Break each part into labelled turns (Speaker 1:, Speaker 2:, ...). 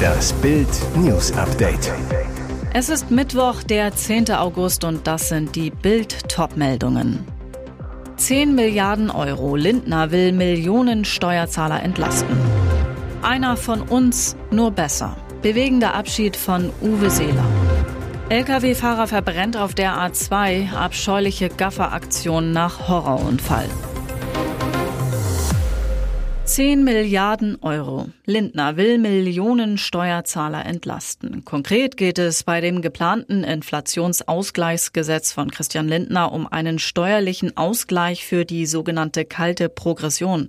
Speaker 1: Das Bild News Update.
Speaker 2: Es ist Mittwoch, der 10. August und das sind die Bild Topmeldungen. 10 Milliarden Euro. Lindner will Millionen Steuerzahler entlasten. Einer von uns nur besser. Bewegender Abschied von Uwe Seeler. Lkw-Fahrer verbrennt auf der A2. Abscheuliche Gafferaktion nach Horrorunfall. 10 Milliarden Euro. Lindner will Millionen Steuerzahler entlasten. Konkret geht es bei dem geplanten Inflationsausgleichsgesetz von Christian Lindner um einen steuerlichen Ausgleich für die sogenannte kalte Progression.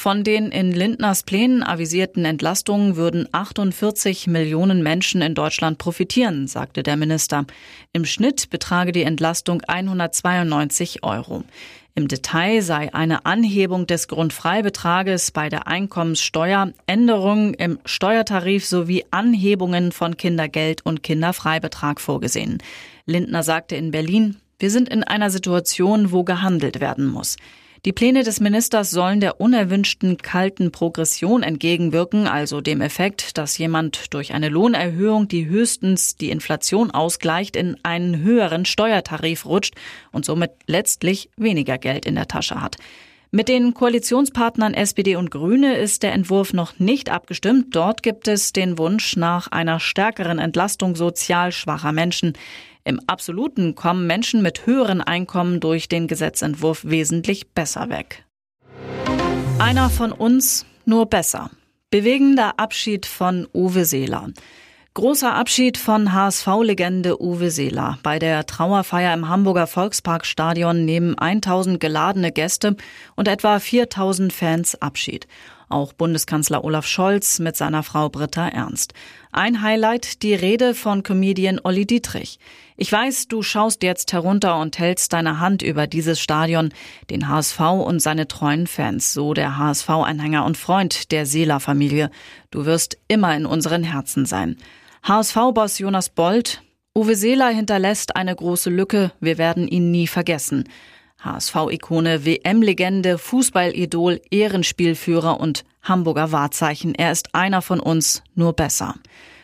Speaker 2: Von den in Lindners Plänen avisierten Entlastungen würden 48 Millionen Menschen in Deutschland profitieren, sagte der Minister. Im Schnitt betrage die Entlastung 192 Euro. Im Detail sei eine Anhebung des Grundfreibetrages bei der Einkommenssteuer, Änderungen im Steuertarif sowie Anhebungen von Kindergeld und Kinderfreibetrag vorgesehen. Lindner sagte in Berlin, wir sind in einer Situation, wo gehandelt werden muss. Die Pläne des Ministers sollen der unerwünschten kalten Progression entgegenwirken, also dem Effekt, dass jemand durch eine Lohnerhöhung, die höchstens die Inflation ausgleicht, in einen höheren Steuertarif rutscht und somit letztlich weniger Geld in der Tasche hat. Mit den Koalitionspartnern SPD und Grüne ist der Entwurf noch nicht abgestimmt. Dort gibt es den Wunsch nach einer stärkeren Entlastung sozial schwacher Menschen. Im Absoluten kommen Menschen mit höheren Einkommen durch den Gesetzentwurf wesentlich besser weg. Einer von uns nur besser. Bewegender Abschied von Uwe Seeler. Großer Abschied von HSV-Legende Uwe Seeler. Bei der Trauerfeier im Hamburger Volksparkstadion nehmen 1000 geladene Gäste und etwa 4000 Fans Abschied. Auch Bundeskanzler Olaf Scholz mit seiner Frau Britta Ernst. Ein Highlight die Rede von Comedian Olli Dietrich. Ich weiß, du schaust jetzt herunter und hältst deine Hand über dieses Stadion, den HSV und seine treuen Fans, so der HSV-Anhänger und Freund der Seeler-Familie. Du wirst immer in unseren Herzen sein. HSV-Boss Jonas Bold, Uwe Seeler hinterlässt eine große Lücke, wir werden ihn nie vergessen. HSV-Ikone, WM-Legende, Fußballidol, Ehrenspielführer und Hamburger Wahrzeichen. Er ist einer von uns, nur besser.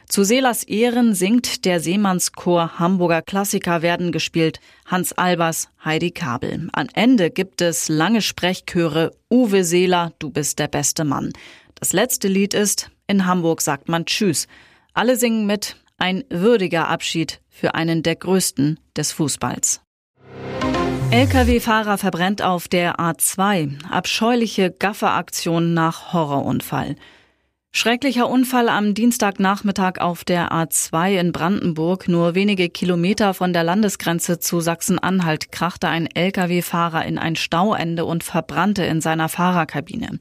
Speaker 2: Zu Seelers Ehren singt der Seemannschor Hamburger Klassiker werden gespielt. Hans Albers, Heidi Kabel. Am Ende gibt es lange Sprechchöre. Uwe Seeler, du bist der beste Mann. Das letzte Lied ist In Hamburg sagt man Tschüss. Alle singen mit. Ein würdiger Abschied für einen der größten des Fußballs. Lkw-Fahrer verbrennt auf der A2. Abscheuliche Gafferaktion nach Horrorunfall. Schrecklicher Unfall am Dienstagnachmittag auf der A2 in Brandenburg. Nur wenige Kilometer von der Landesgrenze zu Sachsen-Anhalt krachte ein Lkw-Fahrer in ein Stauende und verbrannte in seiner Fahrerkabine.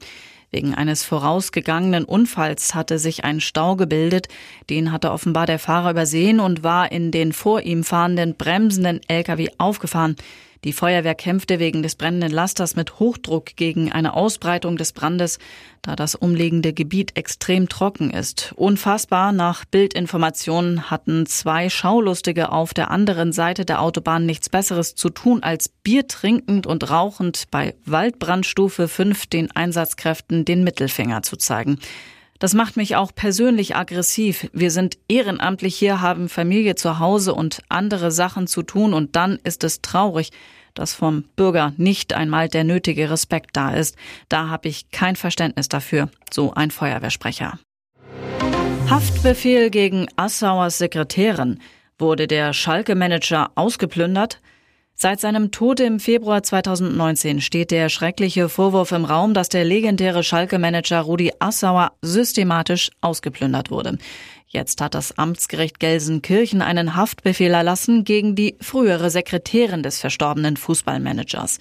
Speaker 2: Wegen eines vorausgegangenen Unfalls hatte sich ein Stau gebildet. Den hatte offenbar der Fahrer übersehen und war in den vor ihm fahrenden bremsenden Lkw aufgefahren. Die Feuerwehr kämpfte wegen des brennenden Lasters mit Hochdruck gegen eine Ausbreitung des Brandes, da das umliegende Gebiet extrem trocken ist. Unfassbar, nach Bildinformationen hatten zwei Schaulustige auf der anderen Seite der Autobahn nichts Besseres zu tun, als Bier trinkend und rauchend bei Waldbrandstufe 5 den Einsatzkräften den Mittelfinger zu zeigen. Das macht mich auch persönlich aggressiv. Wir sind ehrenamtlich hier, haben Familie zu Hause und andere Sachen zu tun und dann ist es traurig, dass vom Bürger nicht einmal der nötige Respekt da ist. Da habe ich kein Verständnis dafür, so ein Feuerwehrsprecher. Haftbefehl gegen Assauers Sekretärin. Wurde der Schalke-Manager ausgeplündert? Seit seinem Tod im Februar 2019 steht der schreckliche Vorwurf im Raum, dass der legendäre Schalke-Manager Rudi Assauer systematisch ausgeplündert wurde. Jetzt hat das Amtsgericht Gelsenkirchen einen Haftbefehl erlassen gegen die frühere Sekretärin des verstorbenen Fußballmanagers.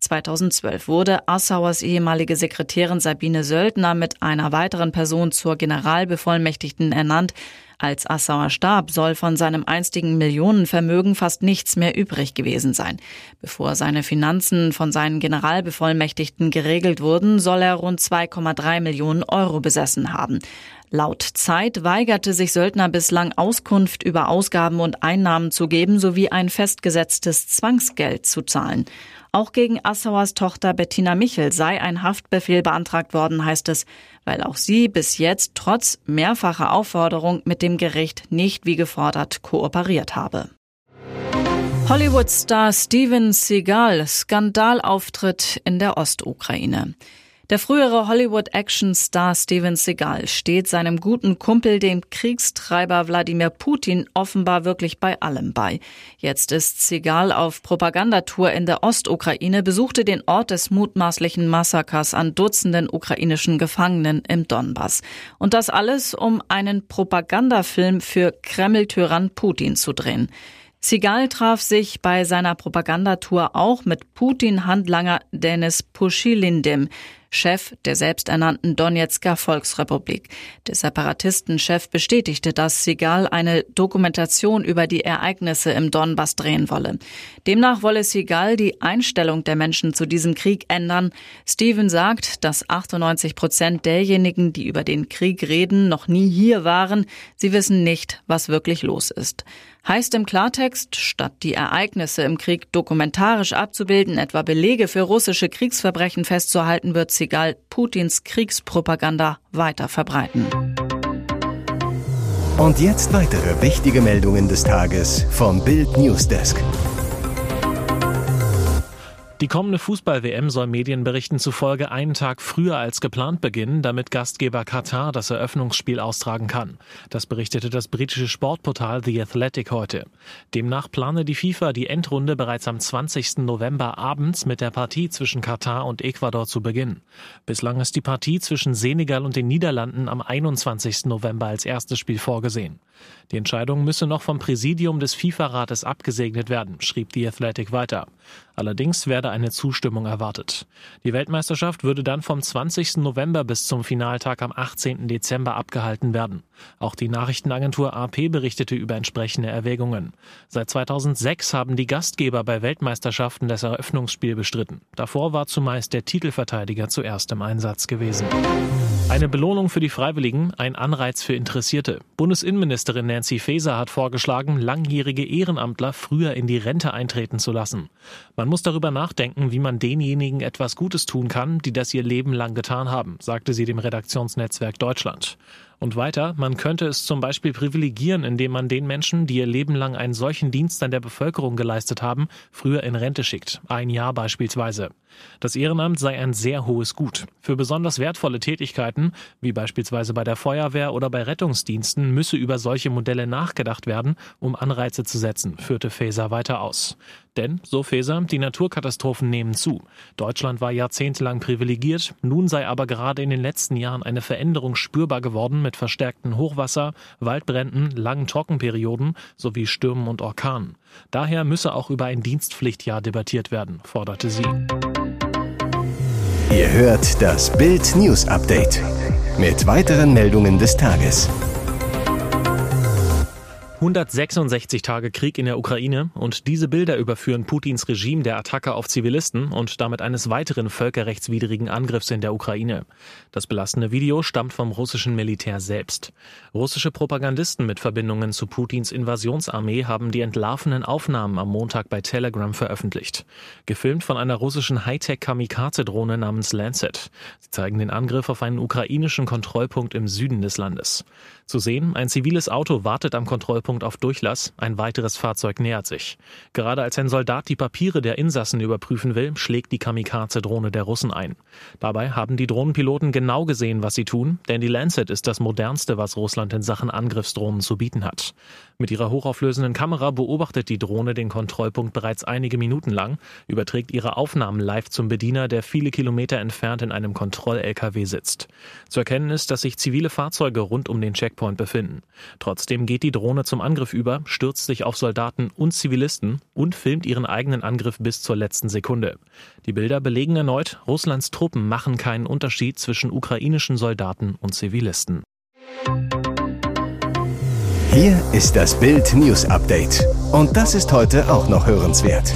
Speaker 2: 2012 wurde Assauers ehemalige Sekretärin Sabine Söldner mit einer weiteren Person zur Generalbevollmächtigten ernannt. Als Assauer starb, soll von seinem einstigen Millionenvermögen fast nichts mehr übrig gewesen sein. Bevor seine Finanzen von seinen Generalbevollmächtigten geregelt wurden, soll er rund 2,3 Millionen Euro besessen haben. Laut Zeit weigerte sich Söldner bislang Auskunft über Ausgaben und Einnahmen zu geben sowie ein festgesetztes Zwangsgeld zu zahlen. Auch gegen Assauers Tochter Bettina Michel sei ein Haftbefehl beantragt worden, heißt es. weil auch sie bis jetzt trotz mehrfacher Aufforderung mit dem Gericht nicht wie gefordert kooperiert habe. Hollywood-Star Steven Seagal Skandalauftritt in der Ostukraine. Der frühere Hollywood-Action-Star Steven Seagal steht seinem guten Kumpel, dem Kriegstreiber Wladimir Putin, offenbar wirklich bei allem bei. Jetzt ist Seagal auf Propagandatour in der Ostukraine, besuchte den Ort des mutmaßlichen Massakers an Dutzenden ukrainischen Gefangenen im Donbass. Und das alles, um einen Propagandafilm für Kreml-Tyrann Putin zu drehen. Sigal traf sich bei seiner Propagandatour auch mit Putin-Handlanger Denis Puschilindim, Chef der selbsternannten Donetsker Volksrepublik. Der Separatistenchef bestätigte, dass Sigal eine Dokumentation über die Ereignisse im Donbass drehen wolle. Demnach wolle Sigal die Einstellung der Menschen zu diesem Krieg ändern. Steven sagt, dass 98 Prozent derjenigen, die über den Krieg reden, noch nie hier waren. Sie wissen nicht, was wirklich los ist. Heißt im Klartext, statt die Ereignisse im Krieg dokumentarisch abzubilden, etwa Belege für russische Kriegsverbrechen festzuhalten, wird Segal Putins Kriegspropaganda weiter verbreiten.
Speaker 1: Und jetzt weitere wichtige Meldungen des Tages vom Bild Newsdesk.
Speaker 3: Die kommende Fußball-WM soll Medienberichten zufolge einen Tag früher als geplant beginnen, damit Gastgeber Katar das Eröffnungsspiel austragen kann. Das berichtete das britische Sportportal The Athletic heute. Demnach plane die FIFA die Endrunde bereits am 20. November abends mit der Partie zwischen Katar und Ecuador zu beginnen. Bislang ist die Partie zwischen Senegal und den Niederlanden am 21. November als erstes Spiel vorgesehen. Die Entscheidung müsse noch vom Präsidium des FIFA-Rates abgesegnet werden, schrieb The Athletic weiter. Allerdings werde eine Zustimmung erwartet. Die Weltmeisterschaft würde dann vom 20. November bis zum Finaltag am 18. Dezember abgehalten werden. Auch die Nachrichtenagentur AP berichtete über entsprechende Erwägungen. Seit 2006 haben die Gastgeber bei Weltmeisterschaften das Eröffnungsspiel bestritten. Davor war zumeist der Titelverteidiger zuerst im Einsatz gewesen. Eine Belohnung für die Freiwilligen, ein Anreiz für Interessierte. Bundesinnenministerin Nancy Faeser hat vorgeschlagen, langjährige Ehrenamtler früher in die Rente eintreten zu lassen. Man muss darüber nachdenken, wie man denjenigen etwas Gutes tun kann, die das ihr Leben lang getan haben, sagte sie dem Redaktionsnetzwerk Deutschland. Und weiter, man könnte es zum Beispiel privilegieren, indem man den Menschen, die ihr Leben lang einen solchen Dienst an der Bevölkerung geleistet haben, früher in Rente schickt. Ein Jahr beispielsweise. Das Ehrenamt sei ein sehr hohes Gut. Für besonders wertvolle Tätigkeiten, wie beispielsweise bei der Feuerwehr oder bei Rettungsdiensten, müsse über solche Modelle nachgedacht werden, um Anreize zu setzen, führte Faeser weiter aus. Denn, so Faeser, die Naturkatastrophen nehmen zu. Deutschland war jahrzehntelang privilegiert, nun sei aber gerade in den letzten Jahren eine Veränderung spürbar geworden mit verstärkten Hochwasser, Waldbränden, langen Trockenperioden sowie Stürmen und Orkanen. Daher müsse auch über ein Dienstpflichtjahr debattiert werden, forderte sie.
Speaker 1: Ihr hört das Bild News Update mit weiteren Meldungen des Tages.
Speaker 3: 166 Tage Krieg in der Ukraine und diese Bilder überführen Putins Regime der Attacke auf Zivilisten und damit eines weiteren völkerrechtswidrigen Angriffs in der Ukraine. Das belastende Video stammt vom russischen Militär selbst. Russische Propagandisten mit Verbindungen zu Putins Invasionsarmee haben die entlarvenen Aufnahmen am Montag bei Telegram veröffentlicht. Gefilmt von einer russischen Hightech-Kamikaze-Drohne namens Lancet. Sie zeigen den Angriff auf einen ukrainischen Kontrollpunkt im Süden des Landes. Zu sehen, ein ziviles Auto wartet am Kontrollpunkt auf Durchlass, ein weiteres Fahrzeug nähert sich. Gerade als ein Soldat die Papiere der Insassen überprüfen will, schlägt die Kamikaze-Drohne der Russen ein. Dabei haben die Drohnenpiloten genau gesehen, was sie tun, denn die Lancet ist das modernste, was Russland in Sachen Angriffsdrohnen zu bieten hat. Mit ihrer hochauflösenden Kamera beobachtet die Drohne den Kontrollpunkt bereits einige Minuten lang, überträgt ihre Aufnahmen live zum Bediener, der viele Kilometer entfernt in einem Kontroll-LKW sitzt. Zu erkennen ist, dass sich zivile Fahrzeuge rund um den Checkpoint befinden. Trotzdem geht die Drohne zum Angriff über, stürzt sich auf Soldaten und Zivilisten und filmt ihren eigenen Angriff bis zur letzten Sekunde. Die Bilder belegen erneut, Russlands Truppen machen keinen Unterschied zwischen ukrainischen Soldaten und Zivilisten.
Speaker 1: Hier ist das Bild News Update. Und das ist heute auch noch hörenswert.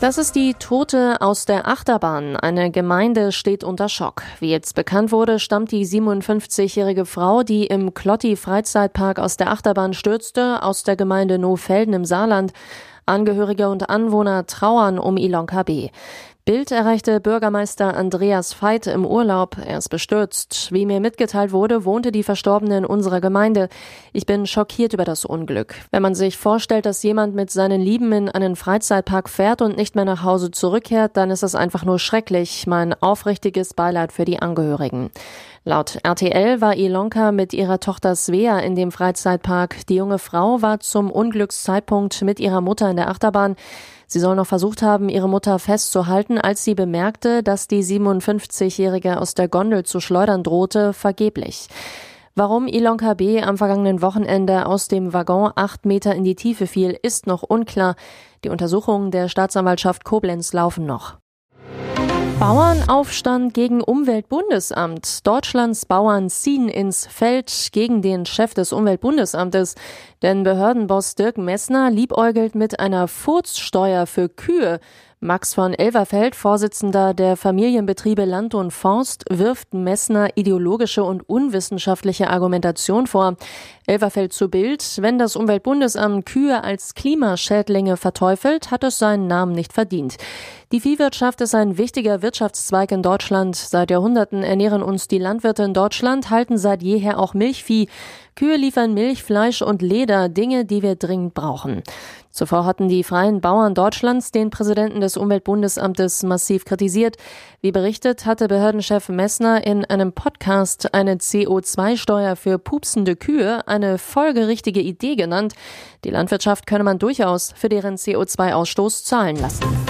Speaker 4: Das ist die Tote aus der Achterbahn. Eine Gemeinde steht unter Schock. Wie jetzt bekannt wurde, stammt die 57-jährige Frau, die im Klotti Freizeitpark aus der Achterbahn stürzte, aus der Gemeinde Nohfelden im Saarland. Angehörige und Anwohner trauern um Ilonka B. Bild erreichte Bürgermeister Andreas Veit im Urlaub. Er ist bestürzt. Wie mir mitgeteilt wurde, wohnte die Verstorbene in unserer Gemeinde. Ich bin schockiert über das Unglück. Wenn man sich vorstellt, dass jemand mit seinen Lieben in einen Freizeitpark fährt und nicht mehr nach Hause zurückkehrt, dann ist es einfach nur schrecklich. Mein aufrichtiges Beileid für die Angehörigen. Laut RTL war Ilonka mit ihrer Tochter Svea in dem Freizeitpark. Die junge Frau war zum Unglückszeitpunkt mit ihrer Mutter in der Achterbahn. Sie soll noch versucht haben, ihre Mutter festzuhalten, als sie bemerkte, dass die 57-Jährige aus der Gondel zu schleudern drohte, vergeblich. Warum Ilonka B. am vergangenen Wochenende aus dem Waggon acht Meter in die Tiefe fiel, ist noch unklar. Die Untersuchungen der Staatsanwaltschaft Koblenz laufen noch. Bauernaufstand gegen Umweltbundesamt. Deutschlands Bauern ziehen ins Feld gegen den Chef des Umweltbundesamtes. Denn Behördenboss Dirk Messner liebäugelt mit einer Furzsteuer für Kühe. Max von Elverfeld, Vorsitzender der Familienbetriebe Land und Forst, wirft Messner ideologische und unwissenschaftliche Argumentation vor. Elverfeld zu Bild, wenn das Umweltbundesamt Kühe als Klimaschädlinge verteufelt, hat es seinen Namen nicht verdient. Die Viehwirtschaft ist ein wichtiger Wirtschaftszweig in Deutschland. Seit Jahrhunderten ernähren uns die Landwirte in Deutschland, halten seit jeher auch Milchvieh. Kühe liefern Milch, Fleisch und Leder, Dinge, die wir dringend brauchen. Zuvor hatten die freien Bauern Deutschlands den Präsidenten des Umweltbundesamtes massiv kritisiert. Wie berichtet, hatte Behördenchef Messner in einem Podcast eine CO2-Steuer für pupsende Kühe eine folgerichtige Idee genannt. Die Landwirtschaft könne man durchaus für deren CO2-Ausstoß zahlen lassen.